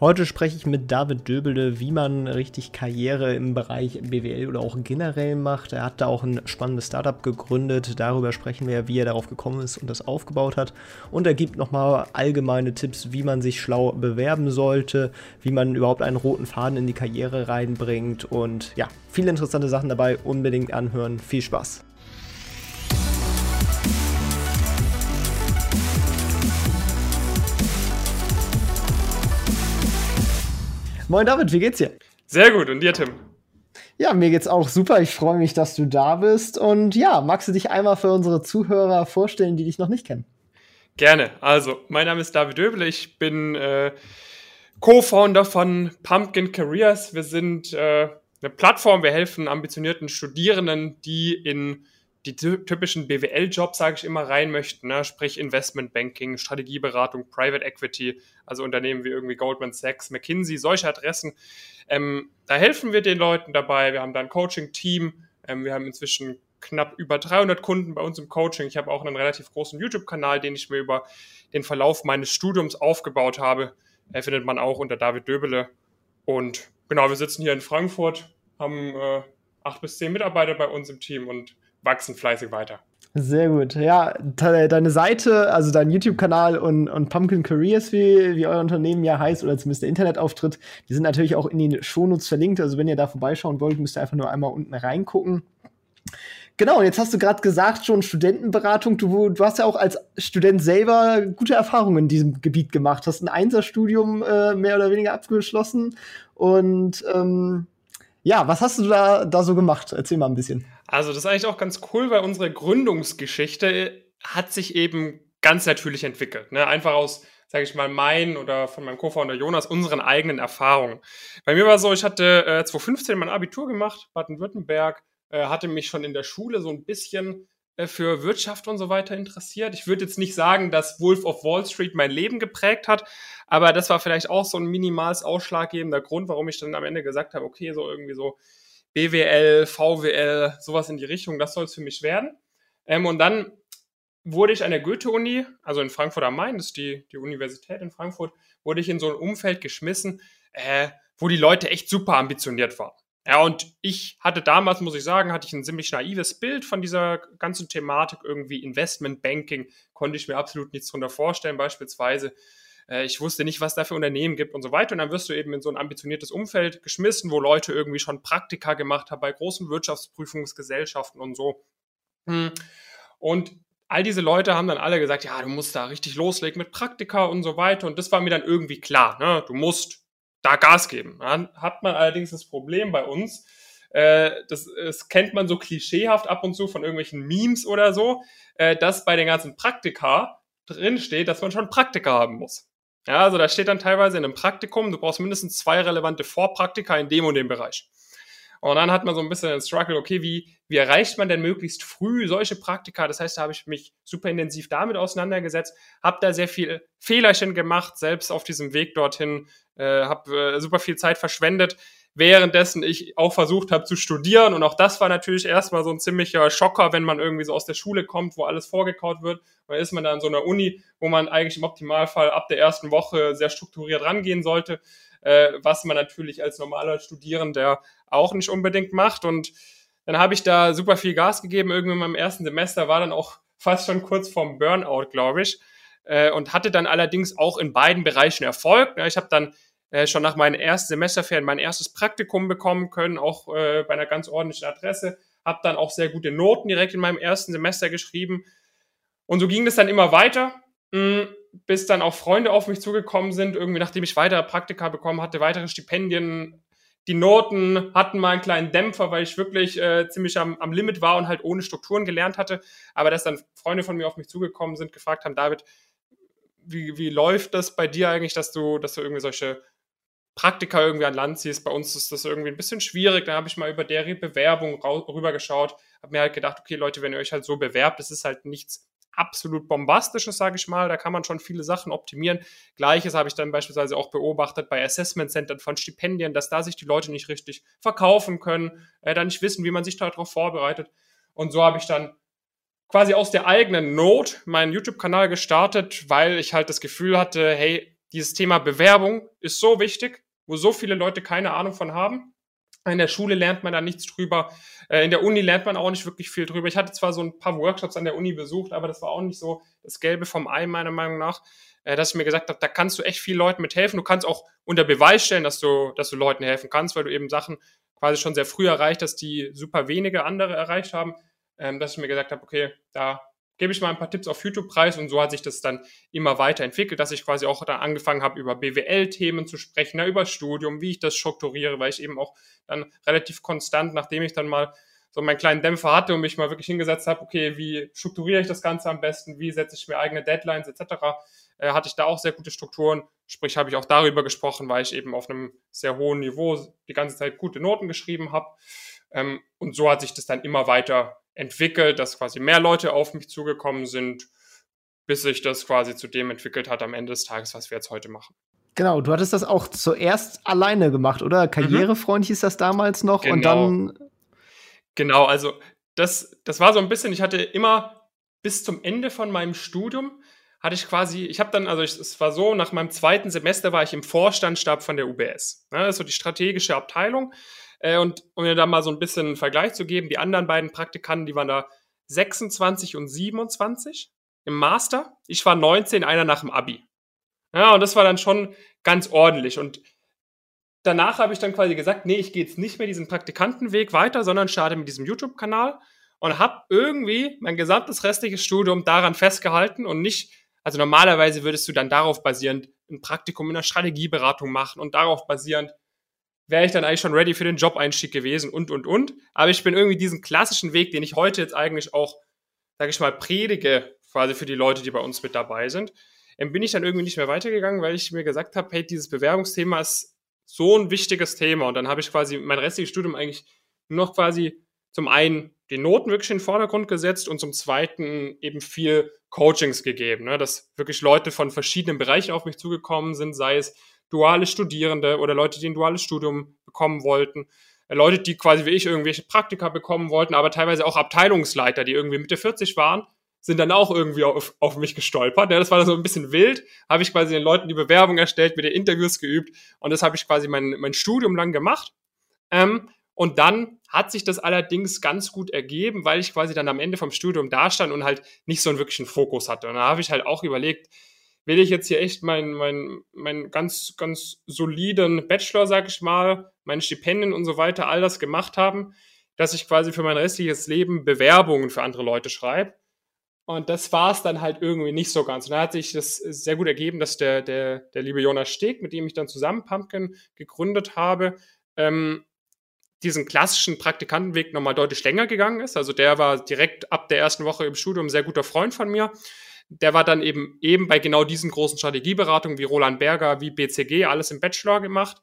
Heute spreche ich mit David Döbelde, wie man richtig Karriere im Bereich BWL oder auch generell macht. Er hat da auch ein spannendes Startup gegründet. Darüber sprechen wir, wie er darauf gekommen ist und das aufgebaut hat. Und er gibt nochmal allgemeine Tipps, wie man sich schlau bewerben sollte, wie man überhaupt einen roten Faden in die Karriere reinbringt. Und ja, viele interessante Sachen dabei. Unbedingt anhören. Viel Spaß. Moin David, wie geht's dir? Sehr gut, und dir, Tim? Ja, mir geht's auch super. Ich freue mich, dass du da bist. Und ja, magst du dich einmal für unsere Zuhörer vorstellen, die dich noch nicht kennen? Gerne. Also, mein Name ist David Döbel. Ich bin äh, Co-Founder von Pumpkin Careers. Wir sind äh, eine Plattform. Wir helfen ambitionierten Studierenden, die in die typischen BWL-Jobs, sage ich immer, rein möchten, ne? sprich Investmentbanking, Strategieberatung, Private Equity, also Unternehmen wie irgendwie Goldman Sachs, McKinsey, solche Adressen. Ähm, da helfen wir den Leuten dabei. Wir haben da ein Coaching-Team. Ähm, wir haben inzwischen knapp über 300 Kunden bei uns im Coaching. Ich habe auch einen relativ großen YouTube-Kanal, den ich mir über den Verlauf meines Studiums aufgebaut habe. Er findet man auch unter David Döbele. Und genau, wir sitzen hier in Frankfurt, haben äh, acht bis zehn Mitarbeiter bei uns im Team und wachsen fleißig weiter. Sehr gut. Ja, deine Seite, also dein YouTube-Kanal und, und Pumpkin Careers, wie, wie euer Unternehmen ja heißt, oder zumindest der Internetauftritt, die sind natürlich auch in den Shownotes verlinkt. Also wenn ihr da vorbeischauen wollt, müsst ihr einfach nur einmal unten reingucken. Genau, jetzt hast du gerade gesagt, schon Studentenberatung. Du, du hast ja auch als Student selber gute Erfahrungen in diesem Gebiet gemacht. Hast ein Einserstudium äh, mehr oder weniger abgeschlossen. Und ähm, ja, was hast du da, da so gemacht? Erzähl mal ein bisschen. Also, das ist eigentlich auch ganz cool, weil unsere Gründungsgeschichte hat sich eben ganz natürlich entwickelt. Ne? Einfach aus, sage ich mal, meinen oder von meinem Co-Founder Jonas, unseren eigenen Erfahrungen. Bei mir war so, ich hatte äh, 2015 mein Abitur gemacht, Baden-Württemberg, äh, hatte mich schon in der Schule so ein bisschen äh, für Wirtschaft und so weiter interessiert. Ich würde jetzt nicht sagen, dass Wolf of Wall Street mein Leben geprägt hat, aber das war vielleicht auch so ein minimals ausschlaggebender Grund, warum ich dann am Ende gesagt habe, okay, so irgendwie so BWL, VWL, sowas in die Richtung, das soll es für mich werden. Ähm, und dann wurde ich an der Goethe-Uni, also in Frankfurt am Main, das ist die, die Universität in Frankfurt, wurde ich in so ein Umfeld geschmissen, äh, wo die Leute echt super ambitioniert waren. Ja, und ich hatte damals, muss ich sagen, hatte ich ein ziemlich naives Bild von dieser ganzen Thematik, irgendwie Investmentbanking, konnte ich mir absolut nichts drunter vorstellen, beispielsweise. Äh, ich wusste nicht, was da für Unternehmen gibt und so weiter. Und dann wirst du eben in so ein ambitioniertes Umfeld geschmissen, wo Leute irgendwie schon Praktika gemacht haben bei großen Wirtschaftsprüfungsgesellschaften und so. Hm. Und all diese Leute haben dann alle gesagt, ja, du musst da richtig loslegen mit Praktika und so weiter. Und das war mir dann irgendwie klar. Ne? Du musst da Gas geben. Dann hat man allerdings das Problem bei uns, äh, das, das kennt man so klischeehaft ab und zu von irgendwelchen Memes oder so, äh, dass bei den ganzen Praktika drin steht, dass man schon Praktika haben muss. Ja, also da steht dann teilweise in einem Praktikum, du brauchst mindestens zwei relevante Vorpraktika in dem und dem Bereich. Und dann hat man so ein bisschen den Struggle, okay, wie, wie erreicht man denn möglichst früh solche Praktika? Das heißt, da habe ich mich super intensiv damit auseinandergesetzt, habe da sehr viel Fehlerchen gemacht, selbst auf diesem Weg dorthin, äh, habe äh, super viel Zeit verschwendet, währenddessen ich auch versucht habe zu studieren. Und auch das war natürlich erstmal so ein ziemlicher Schocker, wenn man irgendwie so aus der Schule kommt, wo alles vorgekaut wird. Und dann ist man da an so einer Uni, wo man eigentlich im Optimalfall ab der ersten Woche sehr strukturiert rangehen sollte, äh, was man natürlich als normaler Studierender auch nicht unbedingt macht. Und dann habe ich da super viel Gas gegeben. Irgendwie in meinem ersten Semester war dann auch fast schon kurz vorm Burnout, glaube ich. Äh, und hatte dann allerdings auch in beiden Bereichen Erfolg. Ich habe dann äh, schon nach meinen ersten Semesterferien mein erstes Praktikum bekommen können, auch äh, bei einer ganz ordentlichen Adresse. Habe dann auch sehr gute Noten direkt in meinem ersten Semester geschrieben. Und so ging es dann immer weiter, mh, bis dann auch Freunde auf mich zugekommen sind, irgendwie nachdem ich weitere Praktika bekommen hatte, weitere Stipendien. Die Noten hatten mal einen kleinen Dämpfer, weil ich wirklich äh, ziemlich am, am Limit war und halt ohne Strukturen gelernt hatte. Aber dass dann Freunde von mir auf mich zugekommen sind, gefragt haben, David, wie, wie läuft das bei dir eigentlich, dass du, dass du irgendwie solche Praktika irgendwie an Land ziehst. Bei uns ist das irgendwie ein bisschen schwierig. Da habe ich mal über deren Bewerbung rübergeschaut, habe mir halt gedacht, okay, Leute, wenn ihr euch halt so bewerbt, das ist halt nichts absolut bombastisches, sage ich mal. Da kann man schon viele Sachen optimieren. Gleiches habe ich dann beispielsweise auch beobachtet bei Assessment Centern von Stipendien, dass da sich die Leute nicht richtig verkaufen können, äh, da nicht wissen, wie man sich darauf vorbereitet. Und so habe ich dann quasi aus der eigenen Not meinen YouTube-Kanal gestartet, weil ich halt das Gefühl hatte, hey, dieses Thema Bewerbung ist so wichtig, wo so viele Leute keine Ahnung von haben. In der Schule lernt man da nichts drüber. Äh, in der Uni lernt man auch nicht wirklich viel drüber. Ich hatte zwar so ein paar Workshops an der Uni besucht, aber das war auch nicht so das Gelbe vom Ei, meiner Meinung nach, äh, dass ich mir gesagt habe, da kannst du echt vielen Leuten mithelfen. Du kannst auch unter Beweis stellen, dass du, dass du Leuten helfen kannst, weil du eben Sachen quasi schon sehr früh erreicht hast, die super wenige andere erreicht haben ähm, dass ich mir gesagt habe, okay, da gebe ich mal ein paar Tipps auf YouTube preis und so hat sich das dann immer weiterentwickelt, dass ich quasi auch dann angefangen habe, über BWL-Themen zu sprechen, ja, über Studium, wie ich das strukturiere, weil ich eben auch dann relativ konstant, nachdem ich dann mal so meinen kleinen Dämpfer hatte und mich mal wirklich hingesetzt habe, okay, wie strukturiere ich das Ganze am besten, wie setze ich mir eigene Deadlines etc., äh, hatte ich da auch sehr gute Strukturen. Sprich, habe ich auch darüber gesprochen, weil ich eben auf einem sehr hohen Niveau die ganze Zeit gute Noten geschrieben habe. Ähm, und so hat sich das dann immer weiter entwickelt, dass quasi mehr Leute auf mich zugekommen sind, bis sich das quasi zu dem entwickelt hat am Ende des Tages, was wir jetzt heute machen. Genau, du hattest das auch zuerst alleine gemacht, oder? Mhm. Karrierefreund mhm. hieß das damals noch genau. und dann. Genau, also das, das war so ein bisschen, ich hatte immer bis zum Ende von meinem Studium hatte ich quasi, ich habe dann, also ich, es war so, nach meinem zweiten Semester war ich im Vorstandsstab von der UBS. Ne, das ist so die strategische Abteilung. Äh, und um mir da mal so ein bisschen einen Vergleich zu geben, die anderen beiden Praktikanten, die waren da 26 und 27 im Master. Ich war 19, einer nach dem Abi. Ja, und das war dann schon ganz ordentlich. Und danach habe ich dann quasi gesagt, nee, ich gehe jetzt nicht mehr diesen Praktikantenweg weiter, sondern starte mit diesem YouTube-Kanal und habe irgendwie mein gesamtes restliches Studium daran festgehalten und nicht, also normalerweise würdest du dann darauf basierend ein Praktikum in der Strategieberatung machen und darauf basierend wäre ich dann eigentlich schon ready für den Job-Einstieg gewesen und, und, und. Aber ich bin irgendwie diesen klassischen Weg, den ich heute jetzt eigentlich auch, sage ich mal, predige, quasi für die Leute, die bei uns mit dabei sind, ähm, bin ich dann irgendwie nicht mehr weitergegangen, weil ich mir gesagt habe, hey, dieses Bewerbungsthema ist so ein wichtiges Thema. Und dann habe ich quasi mein restliches Studium eigentlich nur noch quasi zum einen den Noten wirklich in den Vordergrund gesetzt und zum zweiten eben viel Coachings gegeben, ne? dass wirklich Leute von verschiedenen Bereichen auf mich zugekommen sind, sei es duale Studierende oder Leute, die ein duales Studium bekommen wollten. Äh, Leute, die quasi wie ich irgendwelche Praktika bekommen wollten, aber teilweise auch Abteilungsleiter, die irgendwie Mitte 40 waren, sind dann auch irgendwie auf, auf mich gestolpert. Ja, das war dann so ein bisschen wild. Habe ich quasi den Leuten die Bewerbung erstellt, mit den Interviews geübt und das habe ich quasi mein, mein Studium lang gemacht. Ähm, und dann hat sich das allerdings ganz gut ergeben, weil ich quasi dann am Ende vom Studium da stand und halt nicht so einen wirklichen Fokus hatte. Und da habe ich halt auch überlegt, will ich jetzt hier echt meinen mein, mein ganz, ganz soliden Bachelor, sag ich mal, meine Stipendien und so weiter, all das gemacht haben, dass ich quasi für mein restliches Leben Bewerbungen für andere Leute schreibe. Und das war es dann halt irgendwie nicht so ganz. Und da hat sich das sehr gut ergeben, dass der, der, der liebe Jonas Steg, mit dem ich dann zusammen Pumpkin gegründet habe, ähm, diesen klassischen Praktikantenweg nochmal deutlich länger gegangen ist. Also der war direkt ab der ersten Woche im Studium ein sehr guter Freund von mir der war dann eben, eben bei genau diesen großen Strategieberatungen wie Roland Berger, wie BCG, alles im Bachelor gemacht.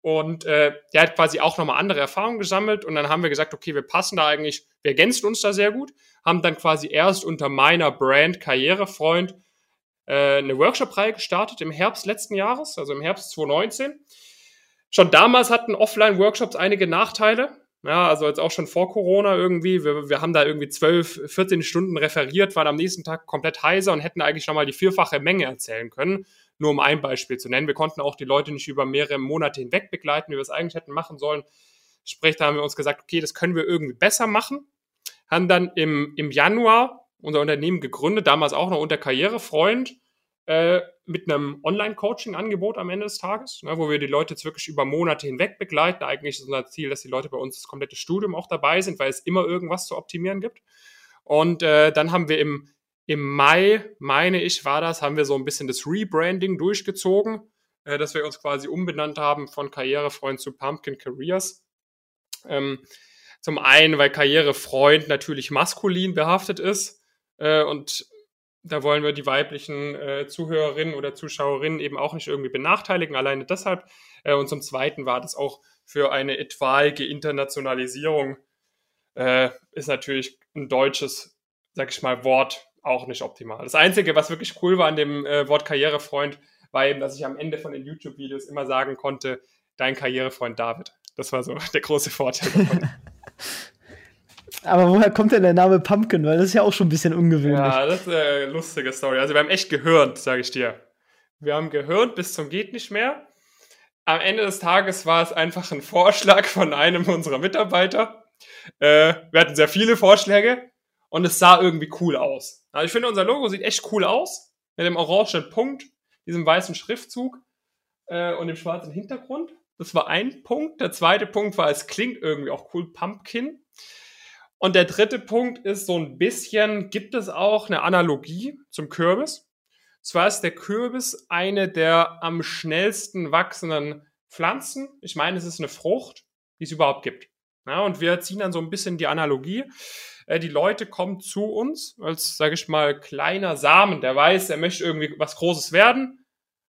Und äh, der hat quasi auch nochmal andere Erfahrungen gesammelt. Und dann haben wir gesagt, okay, wir passen da eigentlich, wir ergänzen uns da sehr gut. Haben dann quasi erst unter meiner Brand Karrierefreund äh, eine Workshop-Reihe gestartet im Herbst letzten Jahres, also im Herbst 2019. Schon damals hatten Offline-Workshops einige Nachteile. Ja, also jetzt auch schon vor Corona irgendwie. Wir, wir haben da irgendwie 12, 14 Stunden referiert, waren am nächsten Tag komplett heiser und hätten eigentlich schon mal die vierfache Menge erzählen können. Nur um ein Beispiel zu nennen. Wir konnten auch die Leute nicht über mehrere Monate hinweg begleiten, wie wir es eigentlich hätten machen sollen. Sprich, da haben wir uns gesagt, okay, das können wir irgendwie besser machen. Haben dann im, im Januar unser Unternehmen gegründet, damals auch noch unter Karrierefreund äh, mit einem Online-Coaching-Angebot am Ende des Tages, ne, wo wir die Leute jetzt wirklich über Monate hinweg begleiten. Eigentlich ist unser Ziel, dass die Leute bei uns das komplette Studium auch dabei sind, weil es immer irgendwas zu optimieren gibt. Und äh, dann haben wir im, im Mai, meine ich, war das, haben wir so ein bisschen das Rebranding durchgezogen, äh, dass wir uns quasi umbenannt haben von Karrierefreund zu Pumpkin Careers. Ähm, zum einen, weil Karrierefreund natürlich maskulin behaftet ist äh, und da wollen wir die weiblichen äh, Zuhörerinnen oder Zuschauerinnen eben auch nicht irgendwie benachteiligen, alleine deshalb. Äh, und zum Zweiten war das auch für eine etwaige Internationalisierung, äh, ist natürlich ein deutsches, sag ich mal, Wort auch nicht optimal. Das Einzige, was wirklich cool war an dem äh, Wort Karrierefreund, war eben, dass ich am Ende von den YouTube-Videos immer sagen konnte, dein Karrierefreund David. Das war so der große Vorteil davon. Aber woher kommt denn der Name Pumpkin? Weil das ist ja auch schon ein bisschen ungewöhnlich. Ja, das ist eine lustige Story. Also wir haben echt gehört, sage ich dir. Wir haben gehört bis zum geht nicht mehr. Am Ende des Tages war es einfach ein Vorschlag von einem unserer Mitarbeiter. Äh, wir hatten sehr viele Vorschläge und es sah irgendwie cool aus. Also ich finde, unser Logo sieht echt cool aus. Mit dem orangen Punkt, diesem weißen Schriftzug äh, und dem schwarzen Hintergrund. Das war ein Punkt. Der zweite Punkt war, es klingt irgendwie auch cool, Pumpkin. Und der dritte Punkt ist so ein bisschen, gibt es auch eine Analogie zum Kürbis? Zwar ist der Kürbis eine der am schnellsten wachsenden Pflanzen. Ich meine, es ist eine Frucht, die es überhaupt gibt. Ja, und wir ziehen dann so ein bisschen die Analogie. Äh, die Leute kommen zu uns als, sage ich mal, kleiner Samen. Der weiß, er möchte irgendwie was Großes werden,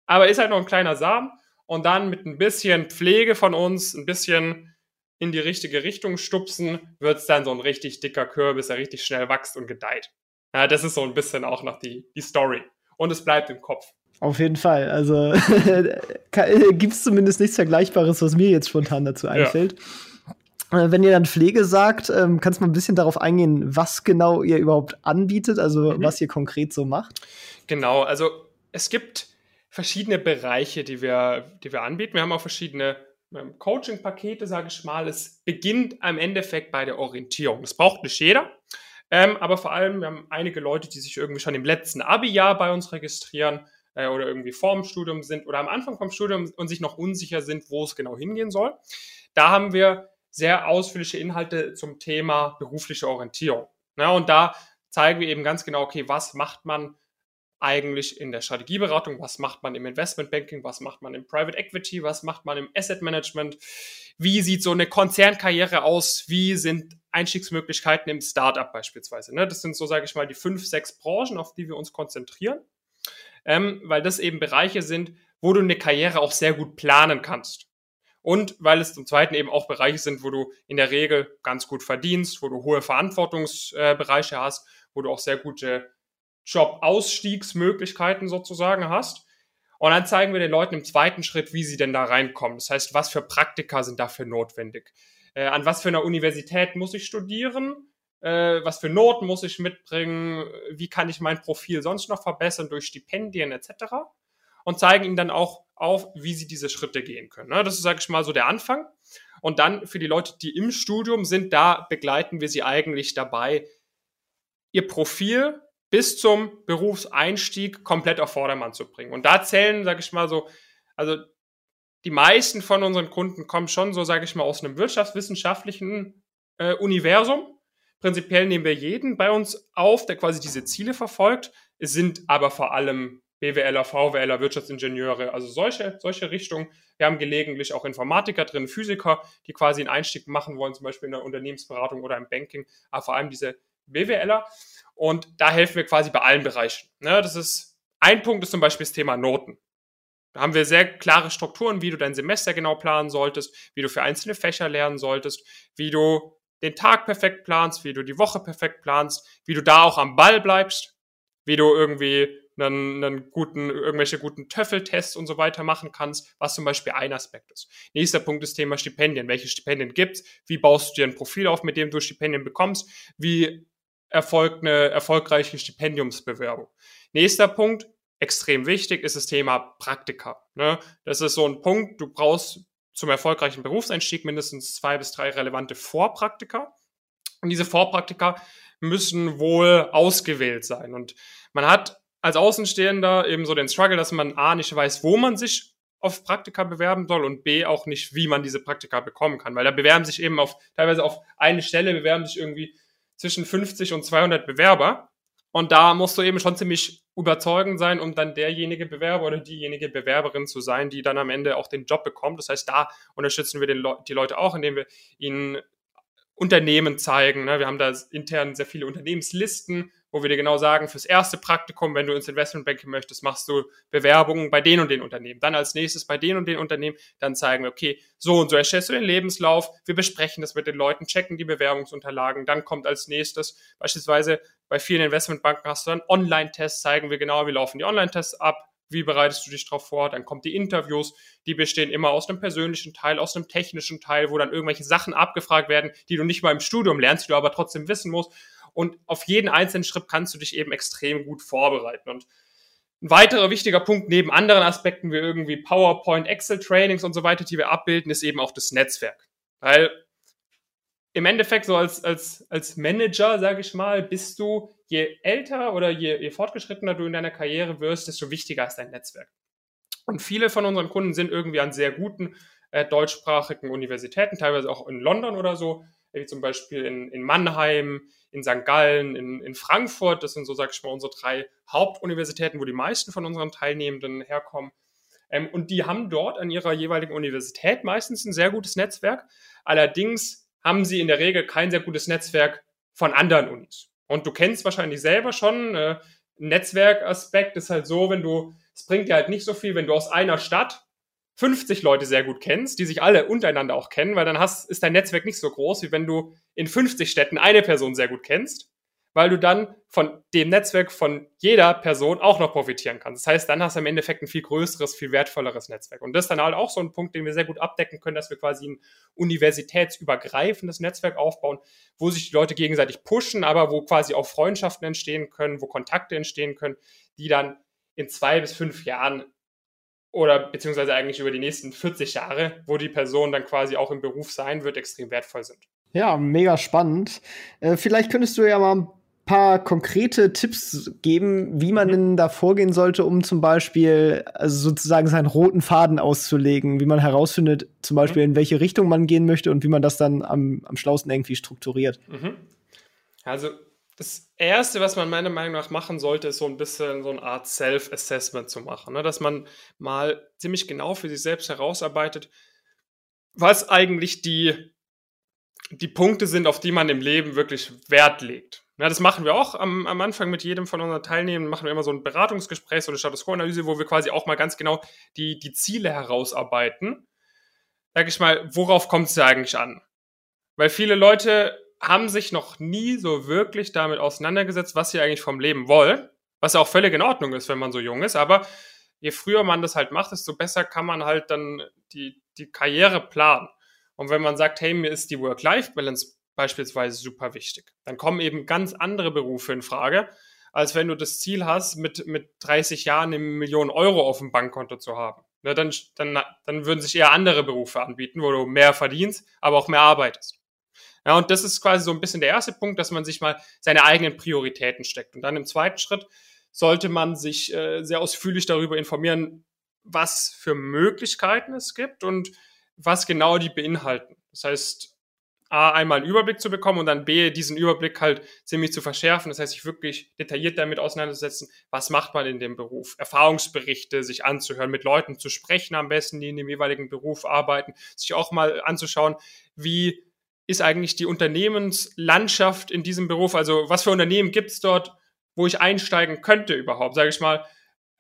aber ist halt noch ein kleiner Samen. Und dann mit ein bisschen Pflege von uns, ein bisschen in die richtige Richtung stupsen, wird es dann so ein richtig dicker Kürbis, der richtig schnell wächst und gedeiht. Ja, das ist so ein bisschen auch noch die, die Story. Und es bleibt im Kopf. Auf jeden Fall. Also gibt es zumindest nichts Vergleichbares, was mir jetzt spontan dazu einfällt. Ja. Äh, wenn ihr dann Pflege sagt, ähm, kannst du mal ein bisschen darauf eingehen, was genau ihr überhaupt anbietet, also mhm. was ihr konkret so macht? Genau, also es gibt verschiedene Bereiche, die wir, die wir anbieten. Wir haben auch verschiedene Coaching-Pakete, sage ich mal. Es beginnt am Endeffekt bei der Orientierung. Das braucht nicht jeder. Ähm, aber vor allem, wir haben einige Leute, die sich irgendwie schon im letzten Abi-Jahr bei uns registrieren äh, oder irgendwie vorm Studium sind oder am Anfang vom Studium und sich noch unsicher sind, wo es genau hingehen soll. Da haben wir sehr ausführliche Inhalte zum Thema berufliche Orientierung. Ja, und da zeigen wir eben ganz genau, okay, was macht man eigentlich in der Strategieberatung, was macht man im Investmentbanking, was macht man im Private Equity, was macht man im Asset Management, wie sieht so eine Konzernkarriere aus, wie sind Einstiegsmöglichkeiten im Startup beispielsweise. Ne? Das sind so, sage ich mal, die fünf, sechs Branchen, auf die wir uns konzentrieren, ähm, weil das eben Bereiche sind, wo du eine Karriere auch sehr gut planen kannst. Und weil es zum Zweiten eben auch Bereiche sind, wo du in der Regel ganz gut verdienst, wo du hohe Verantwortungsbereiche hast, wo du auch sehr gute Job-Ausstiegsmöglichkeiten sozusagen hast. Und dann zeigen wir den Leuten im zweiten Schritt, wie sie denn da reinkommen. Das heißt, was für Praktika sind dafür notwendig? Äh, an was für einer Universität muss ich studieren? Äh, was für Noten muss ich mitbringen? Wie kann ich mein Profil sonst noch verbessern durch Stipendien etc.? Und zeigen ihnen dann auch auf, wie sie diese Schritte gehen können. Ne? Das ist, sage ich mal, so der Anfang. Und dann für die Leute, die im Studium sind, da begleiten wir sie eigentlich dabei, ihr Profil bis zum Berufseinstieg komplett auf Vordermann zu bringen. Und da zählen, sage ich mal so, also die meisten von unseren Kunden kommen schon so, sage ich mal, aus einem wirtschaftswissenschaftlichen äh, Universum. Prinzipiell nehmen wir jeden bei uns auf, der quasi diese Ziele verfolgt. Es sind aber vor allem BWLer, VWLer, Wirtschaftsingenieure, also solche, solche Richtungen. Wir haben gelegentlich auch Informatiker drin, Physiker, die quasi einen Einstieg machen wollen, zum Beispiel in der Unternehmensberatung oder im Banking, aber vor allem diese BWLer. Und da helfen wir quasi bei allen Bereichen. Ne, das ist, ein Punkt ist zum Beispiel das Thema Noten. Da haben wir sehr klare Strukturen, wie du dein Semester genau planen solltest, wie du für einzelne Fächer lernen solltest, wie du den Tag perfekt planst, wie du die Woche perfekt planst, wie du da auch am Ball bleibst, wie du irgendwie einen, einen guten, irgendwelche guten Töffeltests und so weiter machen kannst, was zum Beispiel ein Aspekt ist. Nächster Punkt ist Thema Stipendien. Welche Stipendien gibt's? Wie baust du dir ein Profil auf, mit dem du Stipendien bekommst? Wie erfolgt eine erfolgreiche Stipendiumsbewerbung. Nächster Punkt, extrem wichtig, ist das Thema Praktika. Ne? Das ist so ein Punkt, du brauchst zum erfolgreichen Berufseinstieg mindestens zwei bis drei relevante Vorpraktika. Und diese Vorpraktika müssen wohl ausgewählt sein. Und man hat als Außenstehender eben so den Struggle, dass man A nicht weiß, wo man sich auf Praktika bewerben soll und B auch nicht, wie man diese Praktika bekommen kann. Weil da bewerben sich eben auf, teilweise auf eine Stelle, bewerben sich irgendwie zwischen 50 und 200 Bewerber. Und da musst du eben schon ziemlich überzeugend sein, um dann derjenige Bewerber oder diejenige Bewerberin zu sein, die dann am Ende auch den Job bekommt. Das heißt, da unterstützen wir Le die Leute auch, indem wir ihnen Unternehmen zeigen. Ne? Wir haben da intern sehr viele Unternehmenslisten, wo wir dir genau sagen, fürs erste Praktikum, wenn du ins Investmentbanking möchtest, machst du Bewerbungen bei den und den Unternehmen. Dann als nächstes bei den und den Unternehmen, dann zeigen wir, okay, so und so erstellst du den Lebenslauf, wir besprechen das mit den Leuten, checken die Bewerbungsunterlagen, dann kommt als nächstes beispielsweise bei vielen Investmentbanken hast du dann Online-Tests, zeigen wir genau, wie laufen die Online-Tests ab, wie bereitest du dich darauf vor, dann kommt die Interviews, die bestehen immer aus einem persönlichen Teil, aus einem technischen Teil, wo dann irgendwelche Sachen abgefragt werden, die du nicht mal im Studium lernst, die du aber trotzdem wissen musst. Und auf jeden einzelnen Schritt kannst du dich eben extrem gut vorbereiten. Und ein weiterer wichtiger Punkt neben anderen Aspekten wie irgendwie PowerPoint, Excel-Trainings und so weiter, die wir abbilden, ist eben auch das Netzwerk. Weil im Endeffekt so als, als, als Manager, sage ich mal, bist du, je älter oder je, je fortgeschrittener du in deiner Karriere wirst, desto wichtiger ist dein Netzwerk. Und viele von unseren Kunden sind irgendwie an sehr guten äh, deutschsprachigen Universitäten, teilweise auch in London oder so, wie zum Beispiel in, in Mannheim, in St. Gallen, in, in Frankfurt. Das sind so, sag ich mal, unsere drei Hauptuniversitäten, wo die meisten von unseren Teilnehmenden herkommen. Ähm, und die haben dort an ihrer jeweiligen Universität meistens ein sehr gutes Netzwerk. Allerdings haben sie in der Regel kein sehr gutes Netzwerk von anderen Unis. Und du kennst wahrscheinlich selber schon, äh, Netzwerkaspekt ist halt so, wenn du, es bringt dir halt nicht so viel, wenn du aus einer Stadt 50 Leute sehr gut kennst, die sich alle untereinander auch kennen, weil dann hast, ist dein Netzwerk nicht so groß, wie wenn du in 50 Städten eine Person sehr gut kennst weil du dann von dem Netzwerk von jeder Person auch noch profitieren kannst. Das heißt, dann hast du im Endeffekt ein viel größeres, viel wertvolleres Netzwerk. Und das ist dann halt auch so ein Punkt, den wir sehr gut abdecken können, dass wir quasi ein universitätsübergreifendes Netzwerk aufbauen, wo sich die Leute gegenseitig pushen, aber wo quasi auch Freundschaften entstehen können, wo Kontakte entstehen können, die dann in zwei bis fünf Jahren oder beziehungsweise eigentlich über die nächsten 40 Jahre, wo die Person dann quasi auch im Beruf sein wird, extrem wertvoll sind. Ja, mega spannend. Äh, vielleicht könntest du ja mal ein paar konkrete Tipps geben, wie man denn da vorgehen sollte, um zum Beispiel also sozusagen seinen roten Faden auszulegen, wie man herausfindet, zum Beispiel in welche Richtung man gehen möchte und wie man das dann am, am schlausten irgendwie strukturiert. Mhm. Also das Erste, was man meiner Meinung nach machen sollte, ist so ein bisschen so eine Art Self-Assessment zu machen, ne? dass man mal ziemlich genau für sich selbst herausarbeitet, was eigentlich die, die Punkte sind, auf die man im Leben wirklich Wert legt. Ja, das machen wir auch am, am Anfang mit jedem von unseren Teilnehmern, machen wir immer so ein Beratungsgespräch, so eine Status Quo-Analyse, wo wir quasi auch mal ganz genau die, die Ziele herausarbeiten. Sag ich mal, worauf kommt es eigentlich an? Weil viele Leute haben sich noch nie so wirklich damit auseinandergesetzt, was sie eigentlich vom Leben wollen, was ja auch völlig in Ordnung ist, wenn man so jung ist, aber je früher man das halt macht, desto besser kann man halt dann die, die Karriere planen. Und wenn man sagt, hey, mir ist die Work-Life-Balance beispielsweise super wichtig. Dann kommen eben ganz andere Berufe in Frage, als wenn du das Ziel hast, mit, mit 30 Jahren eine Million Euro auf dem Bankkonto zu haben. Ja, dann, dann, dann würden sich eher andere Berufe anbieten, wo du mehr verdienst, aber auch mehr arbeitest. Ja, und das ist quasi so ein bisschen der erste Punkt, dass man sich mal seine eigenen Prioritäten steckt. Und dann im zweiten Schritt sollte man sich äh, sehr ausführlich darüber informieren, was für Möglichkeiten es gibt und was genau die beinhalten. Das heißt, A, einmal einen Überblick zu bekommen und dann B, diesen Überblick halt ziemlich zu verschärfen. Das heißt, sich wirklich detailliert damit auseinanderzusetzen, was macht man in dem Beruf? Erfahrungsberichte sich anzuhören, mit Leuten zu sprechen am besten, die in dem jeweiligen Beruf arbeiten, sich auch mal anzuschauen, wie ist eigentlich die Unternehmenslandschaft in diesem Beruf? Also was für Unternehmen gibt es dort, wo ich einsteigen könnte überhaupt? Sage ich mal,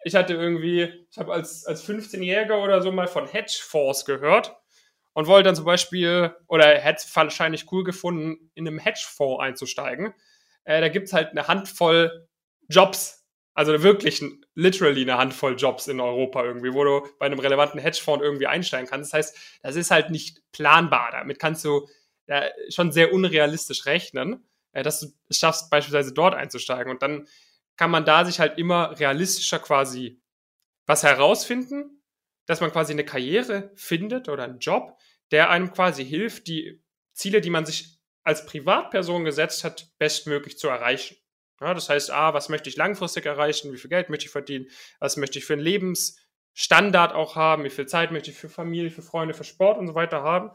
ich hatte irgendwie, ich habe als, als 15-Jähriger oder so mal von Hedgefonds gehört und wollte dann zum Beispiel, oder hätte es wahrscheinlich cool gefunden, in einem Hedgefonds einzusteigen. Äh, da gibt es halt eine Handvoll Jobs, also wirklich literally eine Handvoll Jobs in Europa irgendwie, wo du bei einem relevanten Hedgefonds irgendwie einsteigen kannst. Das heißt, das ist halt nicht planbar. Damit kannst du ja, schon sehr unrealistisch rechnen, äh, dass du es schaffst, beispielsweise dort einzusteigen. Und dann kann man da sich halt immer realistischer quasi was herausfinden, dass man quasi eine Karriere findet oder einen Job, der einem quasi hilft, die Ziele, die man sich als Privatperson gesetzt hat, bestmöglich zu erreichen. Ja, das heißt, A, was möchte ich langfristig erreichen, wie viel Geld möchte ich verdienen, was möchte ich für einen Lebensstandard auch haben, wie viel Zeit möchte ich für Familie, für Freunde, für Sport und so weiter haben.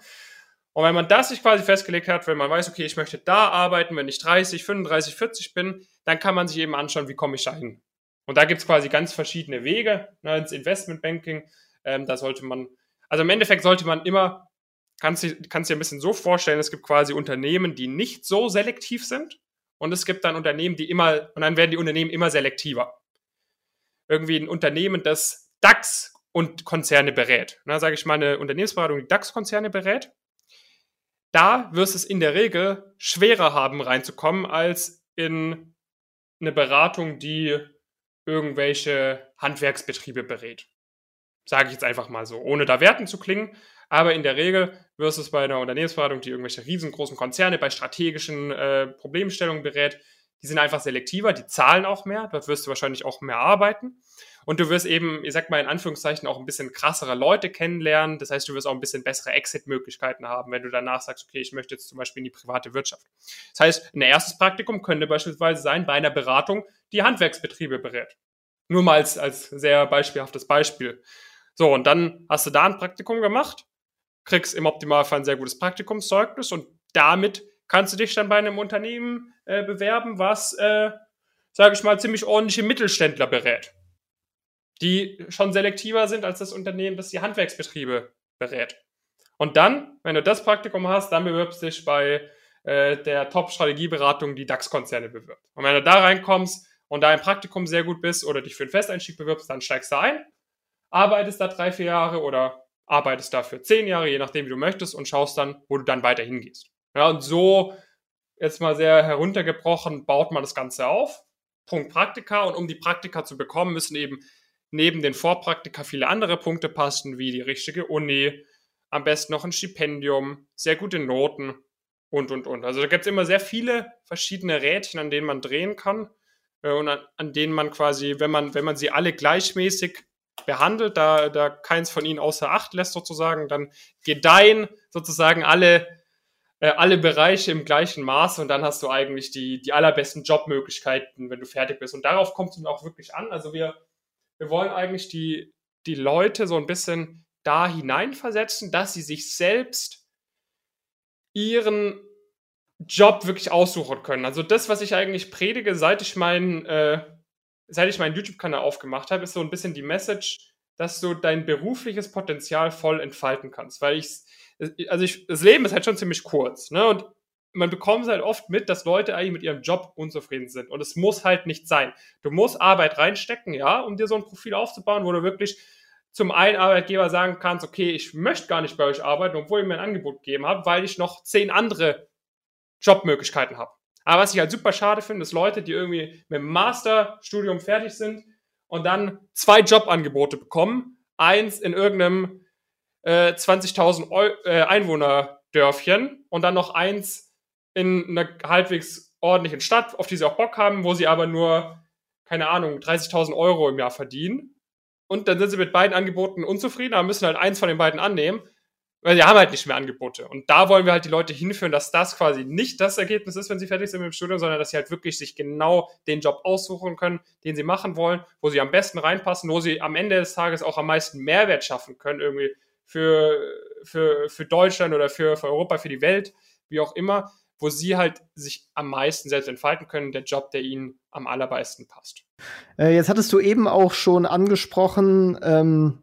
Und wenn man das sich quasi festgelegt hat, wenn man weiß, okay, ich möchte da arbeiten, wenn ich 30, 35, 40 bin, dann kann man sich eben anschauen, wie komme ich da hin. Und da gibt es quasi ganz verschiedene Wege ne, ins Investmentbanking. Ähm, da sollte man, also im Endeffekt sollte man immer kannst du kannst dir ein bisschen so vorstellen, es gibt quasi Unternehmen, die nicht so selektiv sind und es gibt dann Unternehmen, die immer, und dann werden die Unternehmen immer selektiver. Irgendwie ein Unternehmen, das DAX und Konzerne berät. Na, sage ich mal, eine Unternehmensberatung, die DAX-Konzerne berät. Da wirst es in der Regel schwerer haben, reinzukommen, als in eine Beratung, die irgendwelche Handwerksbetriebe berät. Sage ich jetzt einfach mal so, ohne da werten zu klingen. Aber in der Regel wirst du es bei einer Unternehmensberatung, die irgendwelche riesengroßen Konzerne bei strategischen äh, Problemstellungen berät, die sind einfach selektiver, die zahlen auch mehr, dort wirst du wahrscheinlich auch mehr arbeiten. Und du wirst eben, ich sag mal in Anführungszeichen, auch ein bisschen krassere Leute kennenlernen. Das heißt, du wirst auch ein bisschen bessere Exit-Möglichkeiten haben, wenn du danach sagst, okay, ich möchte jetzt zum Beispiel in die private Wirtschaft. Das heißt, ein erstes Praktikum könnte beispielsweise sein bei einer Beratung, die Handwerksbetriebe berät. Nur mal als, als sehr beispielhaftes Beispiel. So, und dann hast du da ein Praktikum gemacht, kriegst im Optimalfall ein sehr gutes Praktikumszeugnis und damit kannst du dich dann bei einem Unternehmen äh, bewerben, was, äh, sage ich mal, ziemlich ordentliche Mittelständler berät, die schon selektiver sind als das Unternehmen, das die Handwerksbetriebe berät. Und dann, wenn du das Praktikum hast, dann bewirbst du dich bei äh, der Top-Strategieberatung, die DAX-Konzerne bewirbt. Und wenn du da reinkommst und da im Praktikum sehr gut bist oder dich für einen Festeinstieg bewirbst, dann steigst du ein, arbeitest da drei, vier Jahre oder arbeitest da für zehn Jahre, je nachdem, wie du möchtest, und schaust dann, wo du dann weiter hingehst. Ja, und so, jetzt mal sehr heruntergebrochen, baut man das Ganze auf. Punkt Praktika. Und um die Praktika zu bekommen, müssen eben neben den Vorpraktika viele andere Punkte passen, wie die richtige Uni, am besten noch ein Stipendium, sehr gute Noten und, und, und. Also da gibt es immer sehr viele verschiedene Rädchen, an denen man drehen kann äh, und an, an, denen man quasi, wenn man, wenn man sie alle gleichmäßig behandelt, da, da keins von ihnen außer Acht lässt sozusagen, dann gedeihen sozusagen alle äh, alle Bereiche im gleichen Maß und dann hast du eigentlich die, die allerbesten Jobmöglichkeiten, wenn du fertig bist. Und darauf kommt es auch wirklich an. Also wir, wir wollen eigentlich die, die Leute so ein bisschen da hineinversetzen, dass sie sich selbst ihren Job wirklich aussuchen können. Also das, was ich eigentlich predige, seit ich meinen, äh, seit ich meinen YouTube-Kanal aufgemacht habe, ist so ein bisschen die Message, dass du dein berufliches Potenzial voll entfalten kannst. Weil ich also ich, das Leben ist halt schon ziemlich kurz, ne? Und man bekommt halt oft mit, dass Leute eigentlich mit ihrem Job unzufrieden sind. Und es muss halt nicht sein. Du musst Arbeit reinstecken, ja, um dir so ein Profil aufzubauen, wo du wirklich zum einen Arbeitgeber sagen kannst, okay, ich möchte gar nicht bei euch arbeiten, obwohl ihr mir ein Angebot gegeben habt, weil ich noch zehn andere Jobmöglichkeiten habe. Aber was ich halt super schade finde, ist Leute, die irgendwie mit dem Masterstudium fertig sind und dann zwei Jobangebote bekommen. Eins in irgendeinem äh, 20.000 äh, Einwohner-Dörfchen und dann noch eins in einer halbwegs ordentlichen Stadt, auf die sie auch Bock haben, wo sie aber nur, keine Ahnung, 30.000 Euro im Jahr verdienen. Und dann sind sie mit beiden Angeboten unzufrieden, aber müssen halt eins von den beiden annehmen, weil sie haben halt nicht mehr Angebote. Und da wollen wir halt die Leute hinführen, dass das quasi nicht das Ergebnis ist, wenn sie fertig sind mit dem Studium, sondern dass sie halt wirklich sich genau den Job aussuchen können, den sie machen wollen, wo sie am besten reinpassen, wo sie am Ende des Tages auch am meisten Mehrwert schaffen können, irgendwie für, für, für Deutschland oder für, für Europa, für die Welt, wie auch immer, wo sie halt sich am meisten selbst entfalten können, der Job, der ihnen am allermeisten passt. Äh, jetzt hattest du eben auch schon angesprochen, ähm,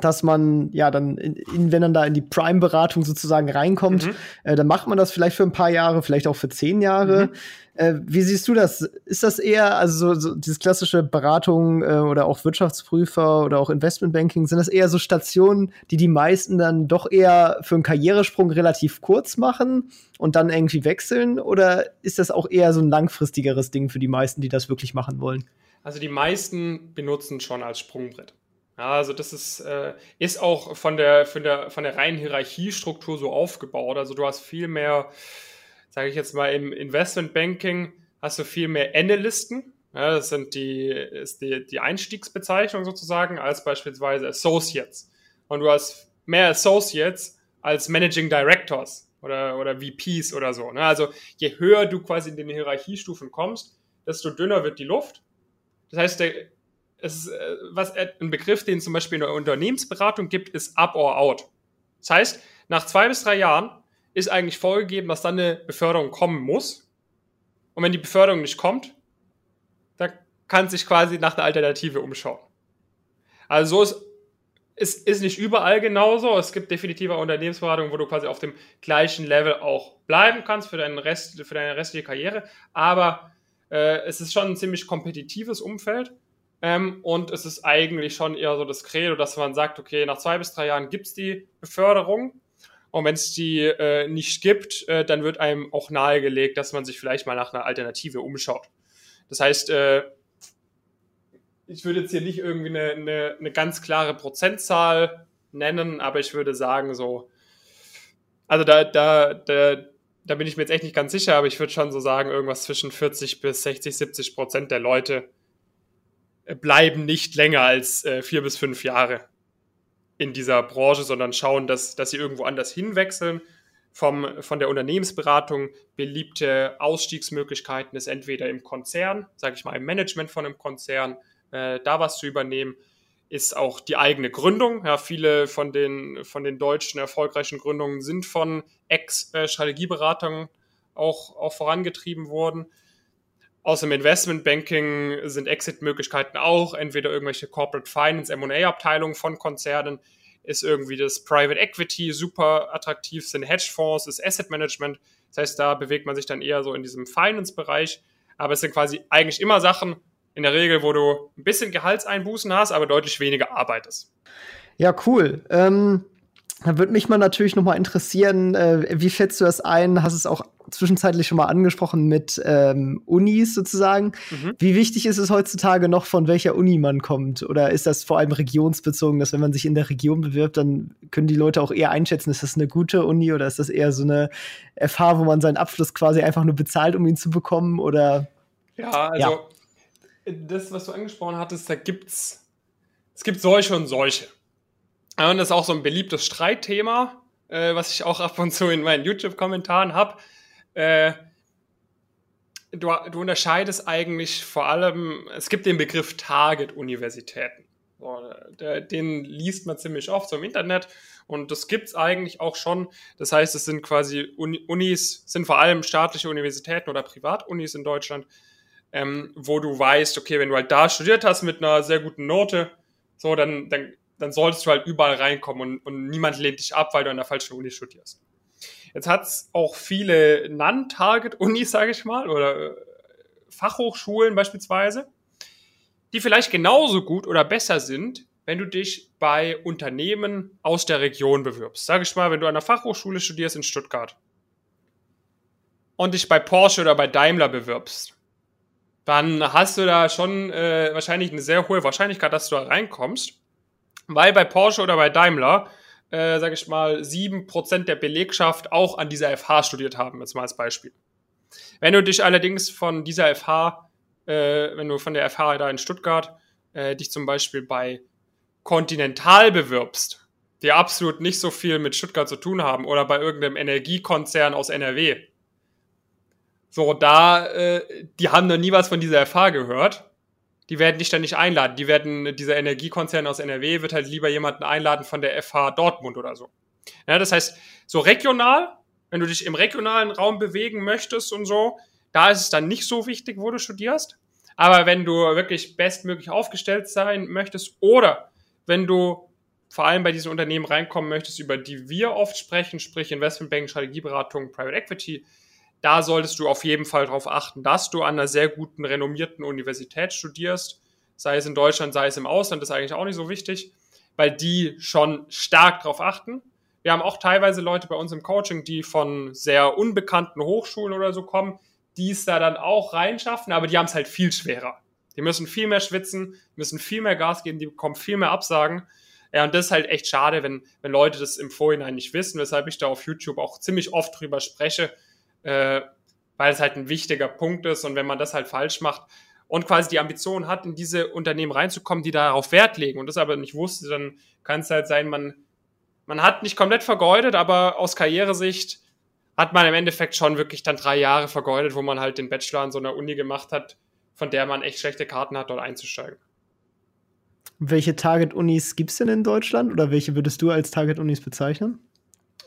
dass man ja dann, in, in, wenn man da in die Prime-Beratung sozusagen reinkommt, mhm. äh, dann macht man das vielleicht für ein paar Jahre, vielleicht auch für zehn Jahre. Mhm. Äh, wie siehst du das? Ist das eher, also so, so dieses klassische Beratung äh, oder auch Wirtschaftsprüfer oder auch Investmentbanking, sind das eher so Stationen, die die meisten dann doch eher für einen Karrieresprung relativ kurz machen und dann irgendwie wechseln? Oder ist das auch eher so ein langfristigeres Ding für die meisten, die das wirklich machen wollen? Also die meisten benutzen schon als Sprungbrett. Ja, also das ist, äh, ist auch von der, von, der, von der reinen Hierarchiestruktur so aufgebaut. Also du hast viel mehr, sage ich jetzt mal, im Investmentbanking hast du viel mehr Analysten. Ja, das sind die, ist die, die Einstiegsbezeichnung sozusagen, als beispielsweise Associates. Und du hast mehr Associates als Managing Directors oder, oder VPs oder so. Ne? Also je höher du quasi in den Hierarchiestufen kommst, desto dünner wird die Luft. Das heißt, der, es, äh, was ein Begriff, den es zum Beispiel in der Unternehmensberatung gibt, ist up or out. Das heißt, nach zwei bis drei Jahren ist eigentlich vorgegeben, dass dann eine Beförderung kommen muss. Und wenn die Beförderung nicht kommt, dann kann sich quasi nach einer Alternative umschauen. Also so ist es ist nicht überall genauso. Es gibt definitiv Unternehmensberatungen, wo du quasi auf dem gleichen Level auch bleiben kannst für, deinen Rest, für deine restliche Karriere. Aber äh, es ist schon ein ziemlich kompetitives Umfeld. Ähm, und es ist eigentlich schon eher so das Credo, dass man sagt, okay, nach zwei bis drei Jahren gibt es die Beförderung. Und wenn es die äh, nicht gibt, äh, dann wird einem auch nahegelegt, dass man sich vielleicht mal nach einer Alternative umschaut. Das heißt, äh, ich würde jetzt hier nicht irgendwie eine, eine, eine ganz klare Prozentzahl nennen, aber ich würde sagen, so, also da, da, da, da bin ich mir jetzt echt nicht ganz sicher, aber ich würde schon so sagen, irgendwas zwischen 40 bis 60, 70 Prozent der Leute bleiben nicht länger als äh, vier bis fünf Jahre in dieser Branche, sondern schauen, dass, dass sie irgendwo anders hinwechseln. Vom, von der Unternehmensberatung beliebte Ausstiegsmöglichkeiten ist entweder im Konzern, sage ich mal im Management von einem Konzern, äh, da was zu übernehmen, ist auch die eigene Gründung. Ja, viele von den, von den deutschen erfolgreichen Gründungen sind von Ex-Strategieberatern auch, auch vorangetrieben worden. Aus dem Investmentbanking sind Exit-Möglichkeiten auch, entweder irgendwelche Corporate Finance, M&A-Abteilungen von Konzernen, ist irgendwie das Private Equity super attraktiv, sind Hedgefonds, ist Asset Management. Das heißt, da bewegt man sich dann eher so in diesem Finance-Bereich. Aber es sind quasi eigentlich immer Sachen, in der Regel, wo du ein bisschen Gehaltseinbußen hast, aber deutlich weniger arbeitest. Ja, cool. Ähm, da würde mich mal natürlich noch mal interessieren, äh, wie schätzt du das ein? Hast es auch zwischenzeitlich schon mal angesprochen mit ähm, Unis sozusagen. Mhm. Wie wichtig ist es heutzutage noch, von welcher Uni man kommt? Oder ist das vor allem regionsbezogen, dass wenn man sich in der Region bewirbt, dann können die Leute auch eher einschätzen, ist das eine gute Uni oder ist das eher so eine FH, wo man seinen Abschluss quasi einfach nur bezahlt, um ihn zu bekommen? Oder ja, also ja das, was du angesprochen hattest, da gibt's, es gibt solche und solche. Und das ist auch so ein beliebtes Streitthema, äh, was ich auch ab und zu in meinen YouTube-Kommentaren habe. Äh, du, du unterscheidest eigentlich vor allem, es gibt den Begriff Target-Universitäten. So, den liest man ziemlich oft so im Internet und das gibt's eigentlich auch schon. Das heißt, es sind quasi Unis, sind vor allem staatliche Universitäten oder Privatunis in Deutschland, ähm, wo du weißt, okay, wenn du halt da studiert hast mit einer sehr guten Note, so, dann, dann, dann solltest du halt überall reinkommen und, und niemand lehnt dich ab, weil du an der falschen Uni studierst. Jetzt hat's auch viele Non-Target-Unis, sage ich mal, oder äh, Fachhochschulen beispielsweise, die vielleicht genauso gut oder besser sind, wenn du dich bei Unternehmen aus der Region bewirbst. Sage ich mal, wenn du an der Fachhochschule studierst in Stuttgart und dich bei Porsche oder bei Daimler bewirbst, dann hast du da schon äh, wahrscheinlich eine sehr hohe Wahrscheinlichkeit, dass du da reinkommst. Weil bei Porsche oder bei Daimler, äh, sage ich mal, sieben Prozent der Belegschaft auch an dieser FH studiert haben, jetzt mal als Beispiel. Wenn du dich allerdings von dieser FH, äh, wenn du von der FH da in Stuttgart äh, dich zum Beispiel bei Continental bewirbst, die absolut nicht so viel mit Stuttgart zu tun haben, oder bei irgendeinem Energiekonzern aus NRW, so, da, äh, die haben noch nie was von dieser FH gehört. Die werden dich dann nicht einladen. Die werden, dieser Energiekonzern aus NRW wird halt lieber jemanden einladen von der FH Dortmund oder so. Ja, das heißt, so regional, wenn du dich im regionalen Raum bewegen möchtest und so, da ist es dann nicht so wichtig, wo du studierst. Aber wenn du wirklich bestmöglich aufgestellt sein möchtest oder wenn du vor allem bei diesen Unternehmen reinkommen möchtest, über die wir oft sprechen, sprich Investmentbanking, Strategieberatung, Private Equity, da solltest du auf jeden Fall darauf achten, dass du an einer sehr guten, renommierten Universität studierst, sei es in Deutschland, sei es im Ausland, das ist eigentlich auch nicht so wichtig, weil die schon stark darauf achten. Wir haben auch teilweise Leute bei uns im Coaching, die von sehr unbekannten Hochschulen oder so kommen, die es da dann auch reinschaffen, aber die haben es halt viel schwerer. Die müssen viel mehr schwitzen, müssen viel mehr Gas geben, die bekommen viel mehr Absagen. Ja, und das ist halt echt schade, wenn, wenn Leute das im Vorhinein nicht wissen, weshalb ich da auf YouTube auch ziemlich oft drüber spreche, äh, weil es halt ein wichtiger Punkt ist und wenn man das halt falsch macht und quasi die Ambition hat, in diese Unternehmen reinzukommen, die darauf Wert legen und das aber nicht wusste, dann kann es halt sein, man, man hat nicht komplett vergeudet, aber aus Karrieresicht hat man im Endeffekt schon wirklich dann drei Jahre vergeudet, wo man halt den Bachelor an so einer Uni gemacht hat, von der man echt schlechte Karten hat, dort einzusteigen. Welche Target-Unis gibt es denn in Deutschland oder welche würdest du als Target-Unis bezeichnen?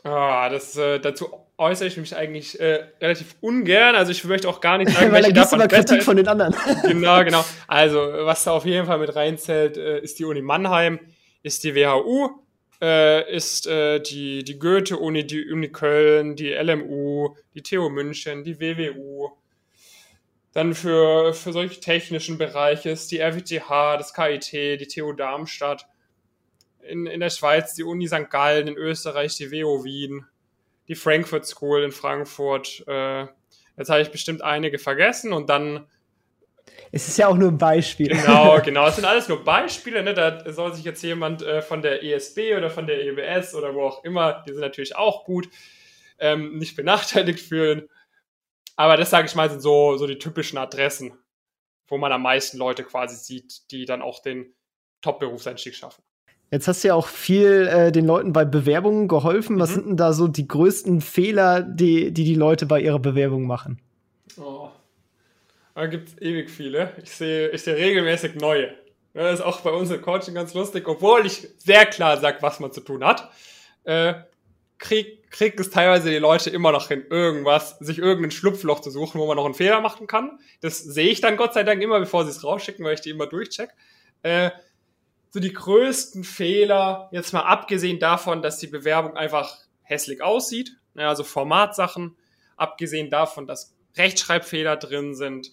Ah, das, äh, dazu äußere ich mich eigentlich äh, relativ ungern. Also ich möchte auch gar nicht sagen, Weil welche da davon immer Kritik von den anderen. genau, genau. Also was da auf jeden Fall mit reinzählt, äh, ist die Uni Mannheim, ist die WHU, äh, ist äh, die, die Goethe-Uni, die Uni Köln, die LMU, die TU München, die WWU. Dann für, für solche technischen Bereiche ist die RWTH, das KIT, die TU Darmstadt in, in der Schweiz die Uni St. Gallen, in Österreich die WO Wien, die Frankfurt School in Frankfurt. Äh, jetzt habe ich bestimmt einige vergessen und dann Es ist ja auch nur ein Beispiel. Genau, genau. Es sind alles nur Beispiele. Ne? Da soll sich jetzt jemand äh, von der ESB oder von der EBS oder wo auch immer, die sind natürlich auch gut, ähm, nicht benachteiligt fühlen. Aber das, sage ich mal, sind so, so die typischen Adressen, wo man am meisten Leute quasi sieht, die dann auch den Top-Berufseinstieg schaffen. Jetzt hast du ja auch viel äh, den Leuten bei Bewerbungen geholfen. Was mhm. sind denn da so die größten Fehler, die, die die Leute bei ihrer Bewerbung machen? Oh. Da gibt es ewig viele. Ich sehe ich seh regelmäßig neue. Das ist auch bei uns im Coaching ganz lustig, obwohl ich sehr klar sage, was man zu tun hat. Äh, krieg, kriegt es teilweise die Leute immer noch hin, irgendwas, sich irgendein Schlupfloch zu suchen, wo man noch einen Fehler machen kann. Das sehe ich dann Gott sei Dank immer, bevor sie es rausschicken, weil ich die immer durchcheck. Äh, so die größten Fehler, jetzt mal abgesehen davon, dass die Bewerbung einfach hässlich aussieht, ja, also Formatsachen, abgesehen davon, dass Rechtschreibfehler drin sind,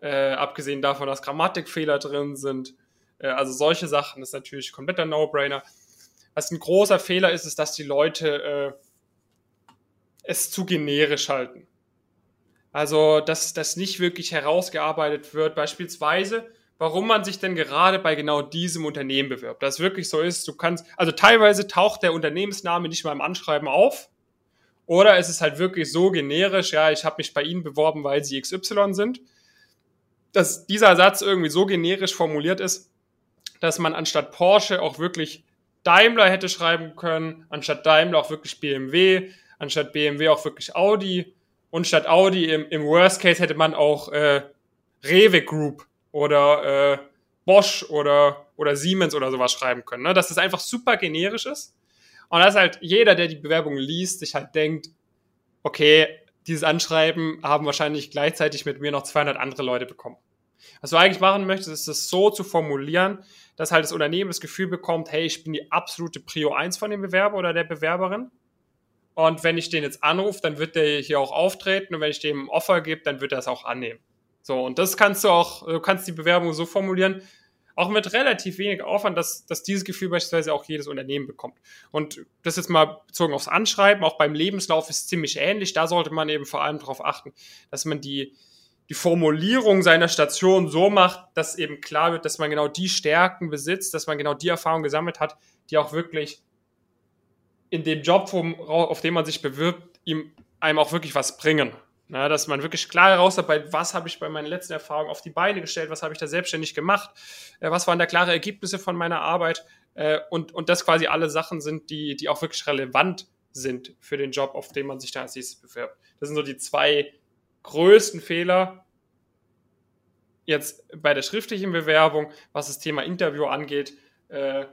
äh, abgesehen davon, dass Grammatikfehler drin sind, äh, also solche Sachen ist natürlich kompletter No-Brainer. Was ein großer Fehler ist, ist, dass die Leute äh, es zu generisch halten. Also, dass das nicht wirklich herausgearbeitet wird. Beispielsweise, warum man sich denn gerade bei genau diesem Unternehmen bewirbt. Das wirklich so ist, du kannst, also teilweise taucht der Unternehmensname nicht mal im Anschreiben auf. Oder es ist halt wirklich so generisch, ja, ich habe mich bei Ihnen beworben, weil Sie XY sind. Dass dieser Satz irgendwie so generisch formuliert ist, dass man anstatt Porsche auch wirklich Daimler hätte schreiben können, anstatt Daimler auch wirklich BMW, anstatt BMW auch wirklich Audi und statt Audi im, im Worst Case hätte man auch äh, Rewe Group oder äh, Bosch oder, oder Siemens oder sowas schreiben können. Ne? Dass das einfach super generisch ist. Und dass halt jeder, der die Bewerbung liest, sich halt denkt, okay, dieses Anschreiben haben wahrscheinlich gleichzeitig mit mir noch 200 andere Leute bekommen. Was du eigentlich machen möchtest, ist es so zu formulieren, dass halt das Unternehmen das Gefühl bekommt, hey, ich bin die absolute Prio 1 von dem Bewerber oder der Bewerberin. Und wenn ich den jetzt anrufe, dann wird der hier auch auftreten und wenn ich dem ein Offer gebe, dann wird er es auch annehmen. So, und das kannst du auch, du kannst die Bewerbung so formulieren, auch mit relativ wenig Aufwand, dass, dass dieses Gefühl beispielsweise auch jedes Unternehmen bekommt. Und das jetzt mal bezogen aufs Anschreiben, auch beim Lebenslauf ist ziemlich ähnlich. Da sollte man eben vor allem darauf achten, dass man die, die Formulierung seiner Station so macht, dass eben klar wird, dass man genau die Stärken besitzt, dass man genau die Erfahrung gesammelt hat, die auch wirklich in dem Job, auf dem man sich bewirbt, ihm einem auch wirklich was bringen. Na, dass man wirklich klar herausarbeitet, was habe ich bei meinen letzten Erfahrungen auf die Beine gestellt, was habe ich da selbstständig gemacht, äh, was waren da klare Ergebnisse von meiner Arbeit äh, und, und das quasi alle Sachen sind, die, die auch wirklich relevant sind für den Job, auf den man sich da als nächstes bewirbt. Das sind so die zwei größten Fehler jetzt bei der schriftlichen Bewerbung, was das Thema Interview angeht, äh,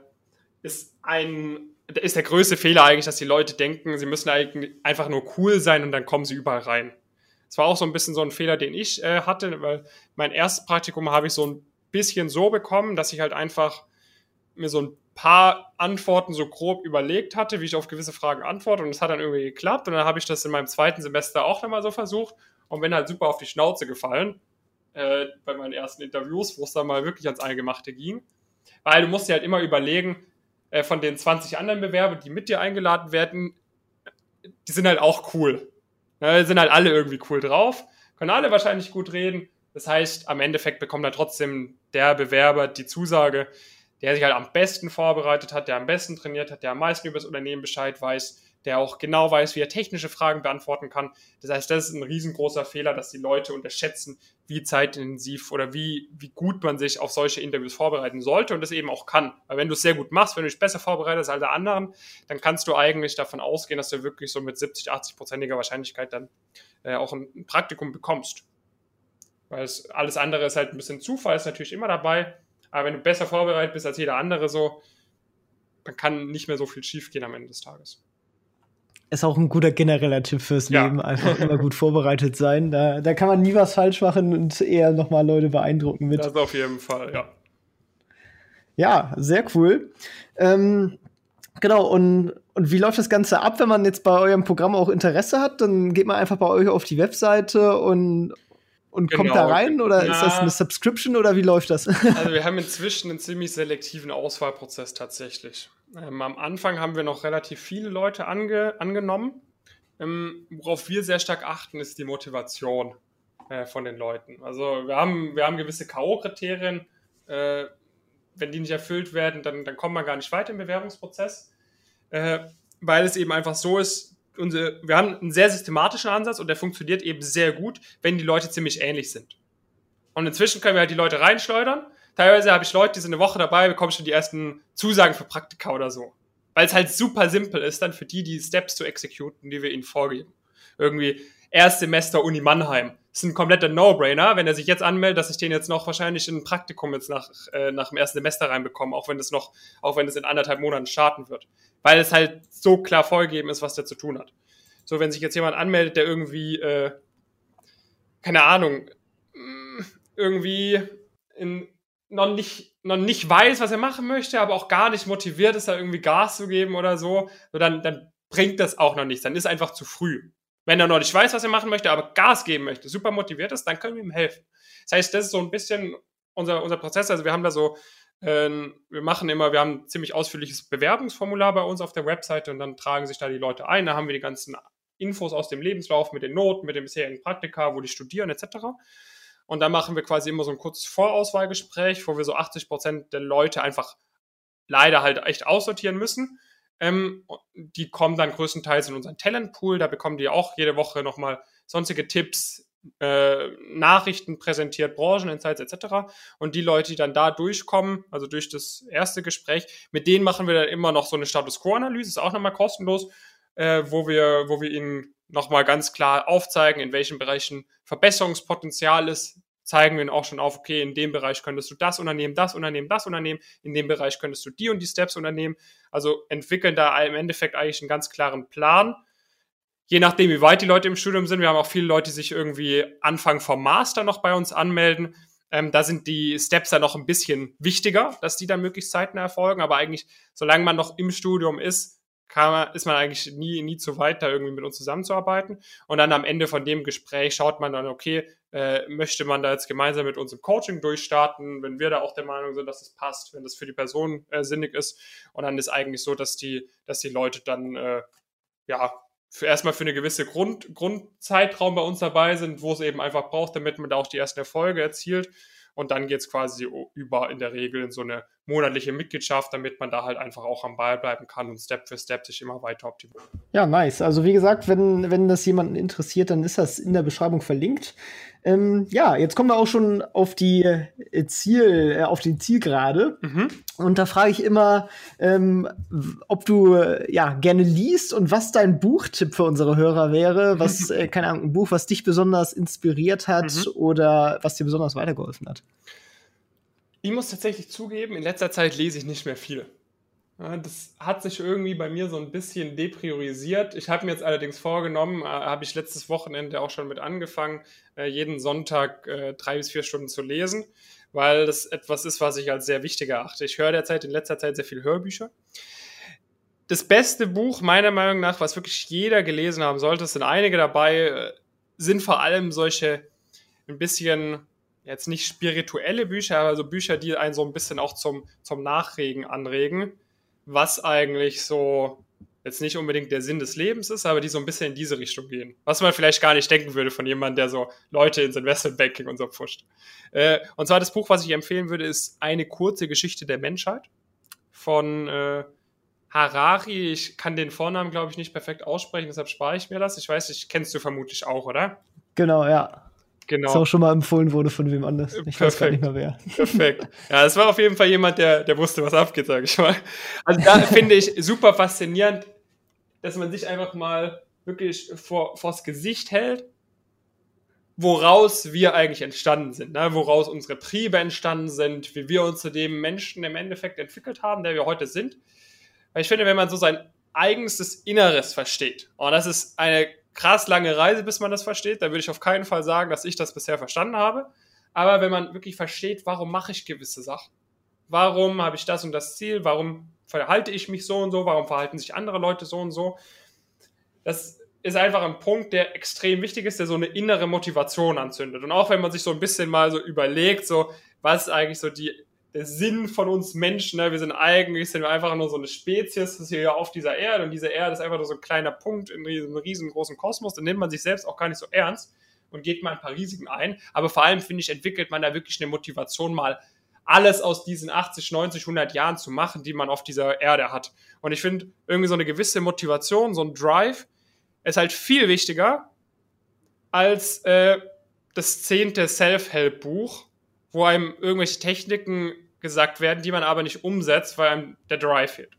ist ein ist der größte Fehler eigentlich, dass die Leute denken, sie müssen eigentlich einfach nur cool sein und dann kommen sie überall rein. Das war auch so ein bisschen so ein Fehler, den ich äh, hatte, weil mein erstes Praktikum habe ich so ein bisschen so bekommen, dass ich halt einfach mir so ein paar Antworten so grob überlegt hatte, wie ich auf gewisse Fragen antworte. Und es hat dann irgendwie geklappt. Und dann habe ich das in meinem zweiten Semester auch nochmal so versucht und bin halt super auf die Schnauze gefallen äh, bei meinen ersten Interviews, wo es dann mal wirklich ans Eingemachte ging, weil du musst dir halt immer überlegen, äh, von den 20 anderen Bewerbern, die mit dir eingeladen werden, die sind halt auch cool. Ja, sind halt alle irgendwie cool drauf, können alle wahrscheinlich gut reden. Das heißt, am Endeffekt bekommt dann trotzdem der Bewerber die Zusage, der sich halt am besten vorbereitet hat, der am besten trainiert hat, der am meisten über das Unternehmen Bescheid weiß, der auch genau weiß, wie er technische Fragen beantworten kann. Das heißt, das ist ein riesengroßer Fehler, dass die Leute unterschätzen, wie zeitintensiv oder wie, wie gut man sich auf solche Interviews vorbereiten sollte und das eben auch kann. Weil wenn du es sehr gut machst, wenn du dich besser vorbereitest als alle anderen, dann kannst du eigentlich davon ausgehen, dass du wirklich so mit 70, 80 prozentiger Wahrscheinlichkeit dann äh, auch ein, ein Praktikum bekommst. Weil es, alles andere ist halt ein bisschen Zufall, ist natürlich immer dabei. Aber wenn du besser vorbereitet bist als jeder andere so, dann kann nicht mehr so viel schiefgehen am Ende des Tages ist auch ein guter genereller Tipp fürs ja. Leben. Einfach immer gut vorbereitet sein. Da, da kann man nie was falsch machen und eher nochmal Leute beeindrucken mit. Das auf jeden Fall, ja. Ja, sehr cool. Ähm, genau, und, und wie läuft das Ganze ab, wenn man jetzt bei eurem Programm auch Interesse hat? Dann geht man einfach bei euch auf die Webseite und, und genau. kommt da rein? Oder Na, ist das eine Subscription oder wie läuft das? Also wir haben inzwischen einen ziemlich selektiven Auswahlprozess tatsächlich. Ähm, am Anfang haben wir noch relativ viele Leute ange angenommen. Ähm, worauf wir sehr stark achten, ist die Motivation. äh, von den Leuten. Also wir haben, wir haben gewisse K.O.-Kriterien. Äh, wenn die nicht erfüllt werden, dann, dann kommt man gar nicht weiter im Bewerbungsprozess. Äh, weil es eben einfach so ist, unsere, wir haben einen sehr systematischen Ansatz und der funktioniert eben sehr gut, wenn die Leute ziemlich ähnlich sind. Und inzwischen können wir halt die Leute reinschleudern. Teilweise habe ich Leute, die sind eine Woche dabei, bekommen schon die ersten Zusagen für Praktika oder so. Weil es halt super simpel ist, dann für die, die Steps zu exekuten, die wir ihnen vorgeben. Irgendwie Erstsemester Uni Mannheim. Das ist ein kompletter No-Brainer, wenn er sich jetzt anmeldet, dass ich den jetzt noch wahrscheinlich in ein Praktikum jetzt nach, äh, nach dem ersten Semester reinbekomme, auch wenn das noch, auch wenn es in anderthalb Monaten starten wird. Weil es halt so klar vorgegeben ist, was der zu tun hat. So, wenn sich jetzt jemand anmeldet, der irgendwie, äh, keine Ahnung, mm, irgendwie in, noch nicht, noch nicht weiß, was er machen möchte, aber auch gar nicht motiviert ist, da irgendwie Gas zu geben oder so, so dann, dann bringt das auch noch nichts. Dann ist einfach zu früh. Wenn er noch nicht weiß, was er machen möchte, aber Gas geben möchte, super motiviert ist, dann können wir ihm helfen. Das heißt, das ist so ein bisschen unser, unser Prozess. Also wir haben da so, äh, wir machen immer, wir haben ein ziemlich ausführliches Bewerbungsformular bei uns auf der Webseite und dann tragen sich da die Leute ein. Da haben wir die ganzen Infos aus dem Lebenslauf mit den Noten, mit den bisherigen Praktika, wo die studieren etc. Und dann machen wir quasi immer so ein kurzes Vorauswahlgespräch, wo wir so 80 Prozent der Leute einfach leider halt echt aussortieren müssen. Ähm, die kommen dann größtenteils in unseren Talentpool. Da bekommen die auch jede Woche nochmal sonstige Tipps, äh, Nachrichten präsentiert, Brancheninsights etc. Und die Leute, die dann da durchkommen, also durch das erste Gespräch, mit denen machen wir dann immer noch so eine Status Quo-Analyse, ist auch nochmal kostenlos, äh, wo, wir, wo wir ihnen nochmal ganz klar aufzeigen, in welchen Bereichen Verbesserungspotenzial ist, zeigen wir ihnen auch schon auf, okay, in dem Bereich könntest du das unternehmen, das unternehmen, das unternehmen, in dem Bereich könntest du die und die Steps unternehmen. Also entwickeln da im Endeffekt eigentlich einen ganz klaren Plan. Je nachdem, wie weit die Leute im Studium sind, wir haben auch viele Leute, die sich irgendwie Anfang vom Master noch bei uns anmelden. Ähm, da sind die Steps dann noch ein bisschen wichtiger, dass die dann möglichst zeitnah erfolgen. Aber eigentlich, solange man noch im Studium ist, man, ist man eigentlich nie, nie zu weit, da irgendwie mit uns zusammenzuarbeiten. Und dann am Ende von dem Gespräch schaut man dann, okay, äh, möchte man da jetzt gemeinsam mit uns im Coaching durchstarten, wenn wir da auch der Meinung sind, dass es passt, wenn das für die Person äh, sinnig ist. Und dann ist eigentlich so, dass die, dass die Leute dann äh, ja für erstmal für eine gewisse Grund, Grundzeitraum bei uns dabei sind, wo es eben einfach braucht, damit man da auch die ersten Erfolge erzielt. Und dann geht es quasi über in der Regel in so eine monatliche Mitgliedschaft, damit man da halt einfach auch am Ball bleiben kann und Step für Step sich immer weiter optimiert. Ja, nice. Also wie gesagt, wenn, wenn das jemanden interessiert, dann ist das in der Beschreibung verlinkt. Ähm, ja, jetzt kommen wir auch schon auf die äh, Ziel, äh, auf den Zielgerade. Mhm. Und da frage ich immer, ähm, ob du äh, ja gerne liest und was dein Buchtipp für unsere Hörer wäre. Was, äh, keine Ahnung, ein Buch, was dich besonders inspiriert hat mhm. oder was dir besonders weitergeholfen hat. Ich muss tatsächlich zugeben, in letzter Zeit lese ich nicht mehr viel. Das hat sich irgendwie bei mir so ein bisschen depriorisiert. Ich habe mir jetzt allerdings vorgenommen, äh, habe ich letztes Wochenende auch schon mit angefangen, äh, jeden Sonntag äh, drei bis vier Stunden zu lesen, weil das etwas ist, was ich als sehr wichtig erachte. Ich höre derzeit in letzter Zeit sehr viel Hörbücher. Das beste Buch meiner Meinung nach, was wirklich jeder gelesen haben sollte, es sind einige dabei, sind vor allem solche ein bisschen jetzt nicht spirituelle Bücher, aber so Bücher, die einen so ein bisschen auch zum, zum Nachregen anregen was eigentlich so jetzt nicht unbedingt der Sinn des Lebens ist, aber die so ein bisschen in diese Richtung gehen. Was man vielleicht gar nicht denken würde von jemandem, der so Leute ins Investmentbanking und so pusht. Äh, und zwar das Buch, was ich empfehlen würde, ist Eine kurze Geschichte der Menschheit von äh, Harari. Ich kann den Vornamen, glaube ich, nicht perfekt aussprechen, deshalb spare ich mir das. Ich weiß, ich kennst du vermutlich auch, oder? Genau, ja. Genau. Das auch schon mal empfohlen wurde von wem anders. Ich Perfekt. weiß gar nicht mehr wer. Perfekt. Ja, es war auf jeden Fall jemand, der, der wusste, was abgeht, sage ich mal. Also da finde ich super faszinierend, dass man sich einfach mal wirklich vor, vors Gesicht hält, woraus wir eigentlich entstanden sind, ne? woraus unsere Triebe entstanden sind, wie wir uns zu dem Menschen im Endeffekt entwickelt haben, der wir heute sind. Weil ich finde, wenn man so sein eigenstes Inneres versteht, und das ist eine krass lange Reise, bis man das versteht. Da würde ich auf keinen Fall sagen, dass ich das bisher verstanden habe. Aber wenn man wirklich versteht, warum mache ich gewisse Sachen? Warum habe ich das und das Ziel? Warum verhalte ich mich so und so? Warum verhalten sich andere Leute so und so? Das ist einfach ein Punkt, der extrem wichtig ist, der so eine innere Motivation anzündet. Und auch wenn man sich so ein bisschen mal so überlegt, so, was ist eigentlich so die der Sinn von uns Menschen. Ne? Wir sind eigentlich sind wir einfach nur so eine Spezies, das ist hier auf dieser Erde und diese Erde ist einfach nur so ein kleiner Punkt in diesem riesengroßen Kosmos. Den nimmt man sich selbst auch gar nicht so ernst. und geht mal ein paar Risiken ein. Aber vor allem, finde ich, entwickelt man da wirklich eine Motivation, mal alles aus diesen 80, 90, 100 Jahren zu machen, die man auf dieser Erde hat. Und ich finde, irgendwie so eine gewisse Motivation, so ein Drive, ist halt viel wichtiger als äh, das zehnte Self-Help-Buch, wo einem irgendwelche Techniken gesagt werden, die man aber nicht umsetzt, weil einem der Drive fehlt.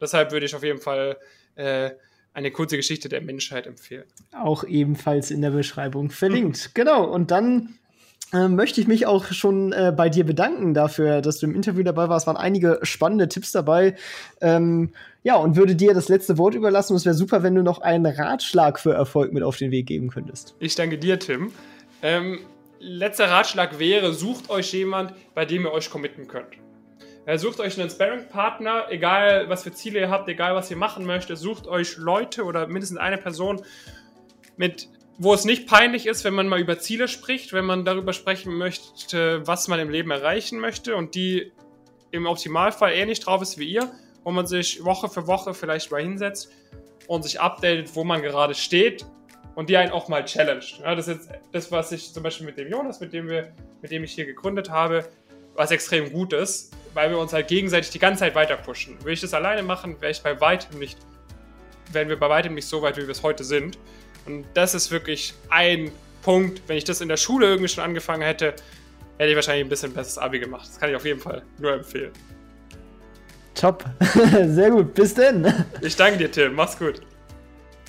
Deshalb würde ich auf jeden Fall äh, eine kurze Geschichte der Menschheit empfehlen. Auch ebenfalls in der Beschreibung verlinkt. genau. Und dann äh, möchte ich mich auch schon äh, bei dir bedanken dafür, dass du im Interview dabei warst. Es waren einige spannende Tipps dabei. Ähm, ja, und würde dir das letzte Wort überlassen. es wäre super, wenn du noch einen Ratschlag für Erfolg mit auf den Weg geben könntest. Ich danke dir, Tim. Ähm, letzter Ratschlag wäre, sucht euch jemand, bei dem ihr euch committen könnt. Äh, sucht euch einen Sparring-Partner, egal was für Ziele ihr habt, egal was ihr machen möchtet, sucht euch Leute oder mindestens eine Person, mit, wo es nicht peinlich ist, wenn man mal über Ziele spricht, wenn man darüber sprechen möchte, was man im Leben erreichen möchte und die im Optimalfall ähnlich drauf ist wie ihr, wo man sich Woche für Woche vielleicht mal hinsetzt und sich updatet, wo man gerade steht und die einen auch mal challenged. Ja, das ist jetzt das, was ich zum Beispiel mit dem Jonas, mit dem, wir, mit dem ich hier gegründet habe, was extrem gut ist, weil wir uns halt gegenseitig die ganze Zeit weiter pushen. Würde ich das alleine machen, wäre ich bei weitem nicht, wären wir bei weitem nicht so weit, wie wir es heute sind. Und das ist wirklich ein Punkt. Wenn ich das in der Schule irgendwie schon angefangen hätte, hätte ich wahrscheinlich ein bisschen besseres Abi gemacht. Das kann ich auf jeden Fall nur empfehlen. Top. Sehr gut. Bis denn. Ich danke dir, Tim. Mach's gut.